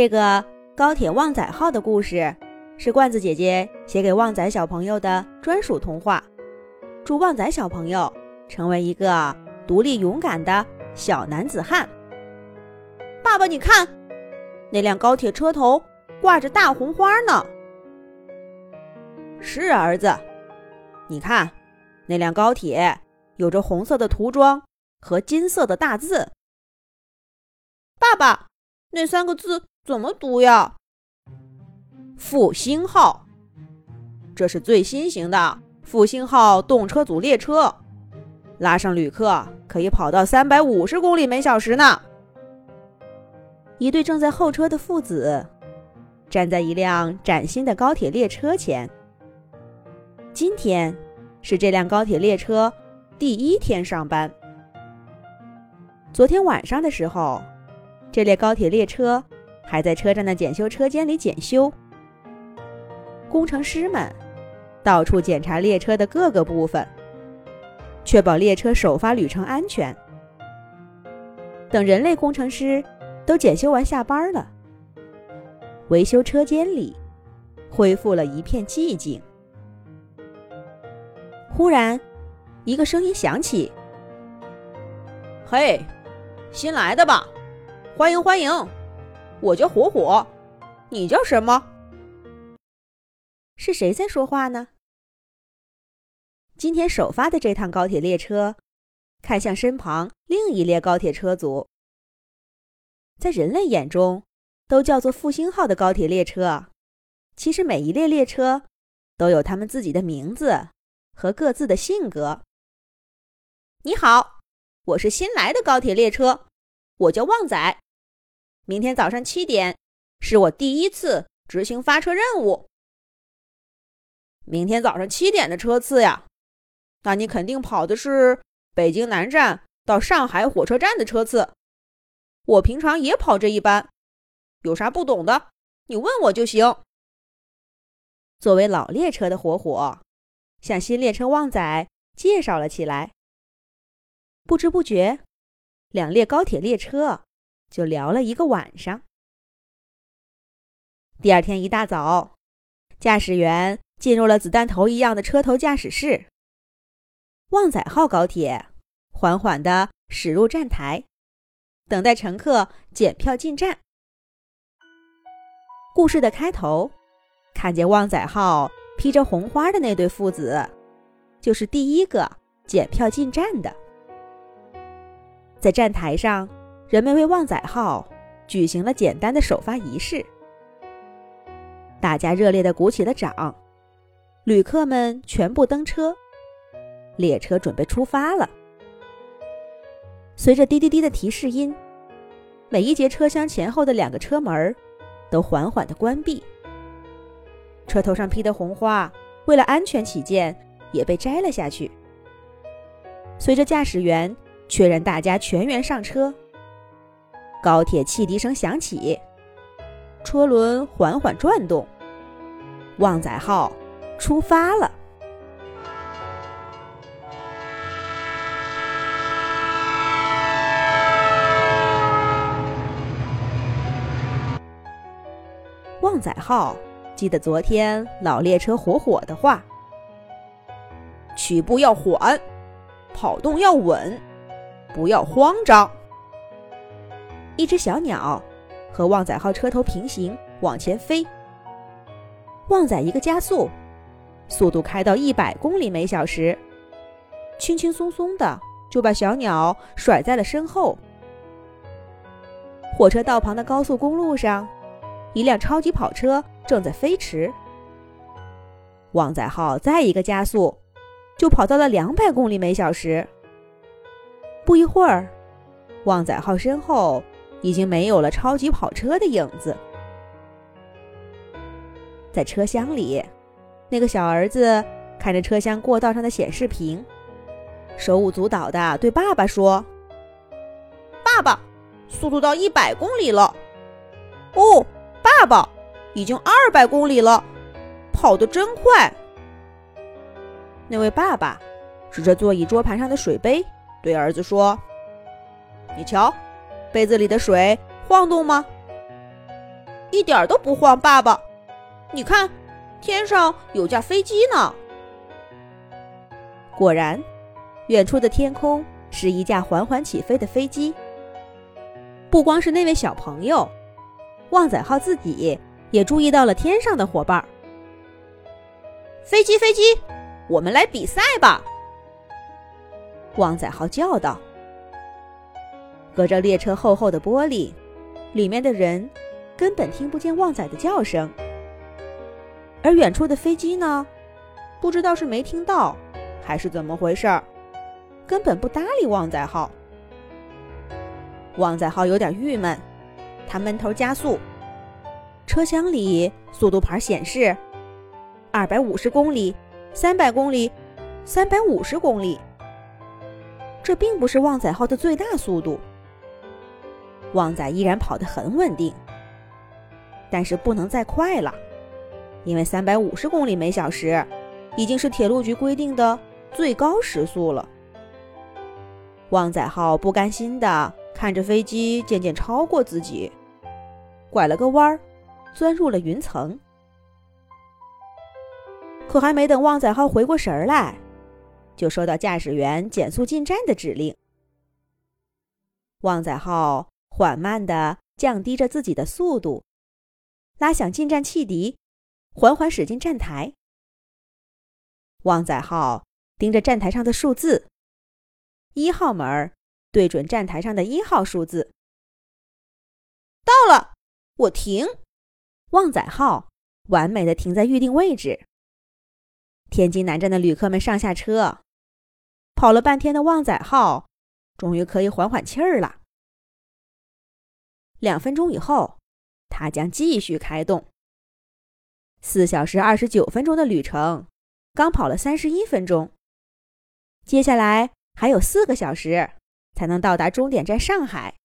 这个高铁旺仔号的故事，是罐子姐姐写给旺仔小朋友的专属童话。祝旺仔小朋友成为一个独立勇敢的小男子汉。爸爸，你看，那辆高铁车头挂着大红花呢。是儿子，你看，那辆高铁有着红色的涂装和金色的大字。爸爸，那三个字怎么读呀？复兴号，这是最新型的复兴号动车组列车，拉上旅客可以跑到三百五十公里每小时呢。一对正在候车的父子站在一辆崭新的高铁列车前。今天是这辆高铁列车第一天上班。昨天晚上的时候，这列高铁列车还在车站的检修车间里检修。工程师们到处检查列车的各个部分，确保列车首发旅程安全。等人类工程师都检修完下班了，维修车间里恢复了一片寂静。忽然，一个声音响起：“嘿，新来的吧？欢迎欢迎！我叫火火，你叫什么？”是谁在说话呢？今天首发的这趟高铁列车，看向身旁另一列高铁车组。在人类眼中，都叫做复兴号的高铁列车，其实每一列列车都有他们自己的名字。和各自的性格。你好，我是新来的高铁列车，我叫旺仔。明天早上七点是我第一次执行发车任务。明天早上七点的车次呀？那你肯定跑的是北京南站到上海火车站的车次。我平常也跑这一班，有啥不懂的，你问我就行。作为老列车的火火。向新列车旺仔介绍了起来。不知不觉，两列高铁列车就聊了一个晚上。第二天一大早，驾驶员进入了子弹头一样的车头驾驶室。旺仔号高铁缓缓地驶入站台，等待乘客检票进站。故事的开头，看见旺仔号。披着红花的那对父子，就是第一个检票进站的。在站台上，人们为旺仔号举行了简单的首发仪式。大家热烈地鼓起了掌，旅客们全部登车，列车准备出发了。随着滴滴滴的提示音，每一节车厢前后的两个车门都缓缓地关闭。车头上披的红花，为了安全起见，也被摘了下去。随着驾驶员确认大家全员上车，高铁汽笛声响起，车轮缓缓转动，旺仔号出发了。旺仔号。记得昨天老列车火火的话：“起步要缓，跑动要稳，不要慌张。”一只小鸟和旺仔号车头平行往前飞，旺仔一个加速，速度开到一百公里每小时，轻轻松松的就把小鸟甩在了身后。火车道旁的高速公路上，一辆超级跑车。正在飞驰，旺仔号再一个加速，就跑到了两百公里每小时。不一会儿，旺仔号身后已经没有了超级跑车的影子。在车厢里，那个小儿子看着车厢过道上的显示屏，手舞足蹈的对爸爸说：“爸爸，速度到一百公里了。”哦，爸爸。已经二百公里了，跑得真快。那位爸爸指着座椅桌盘上的水杯，对儿子说：“你瞧，杯子里的水晃动吗？”一点都不晃，爸爸。你看，天上有架飞机呢。果然，远处的天空是一架缓缓起飞的飞机。不光是那位小朋友，旺仔号自己也注意到了天上的伙伴。飞机，飞机，我们来比赛吧！旺仔号叫道。隔着列车厚厚的玻璃，里面的人根本听不见旺仔的叫声。而远处的飞机呢，不知道是没听到，还是怎么回事儿，根本不搭理旺仔号。旺仔号有点郁闷，他闷头加速。车厢里速度牌显示：二百五十公里，三百公里，三百五十公里。这并不是旺仔号的最大速度。旺仔依然跑得很稳定，但是不能再快了，因为三百五十公里每小时已经是铁路局规定的最高时速了。旺仔号不甘心的看着飞机渐渐超过自己，拐了个弯儿，钻入了云层。可还没等旺仔号回过神儿来，就收到驾驶员减速进站的指令。旺仔号。缓慢地降低着自己的速度，拉响进站汽笛，缓缓驶进站台。旺仔号盯着站台上的数字，一号门对准站台上的一号数字。到了，我停。旺仔号完美的停在预定位置。天津南站的旅客们上下车，跑了半天的旺仔号终于可以缓缓气儿了。两分钟以后，它将继续开动。四小时二十九分钟的旅程，刚跑了三十一分钟。接下来还有四个小时才能到达终点站上海。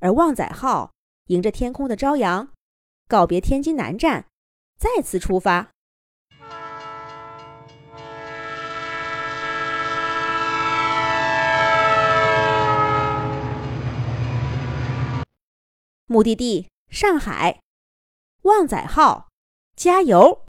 而旺仔号迎着天空的朝阳，告别天津南站，再次出发。目的地上海，旺仔号，加油！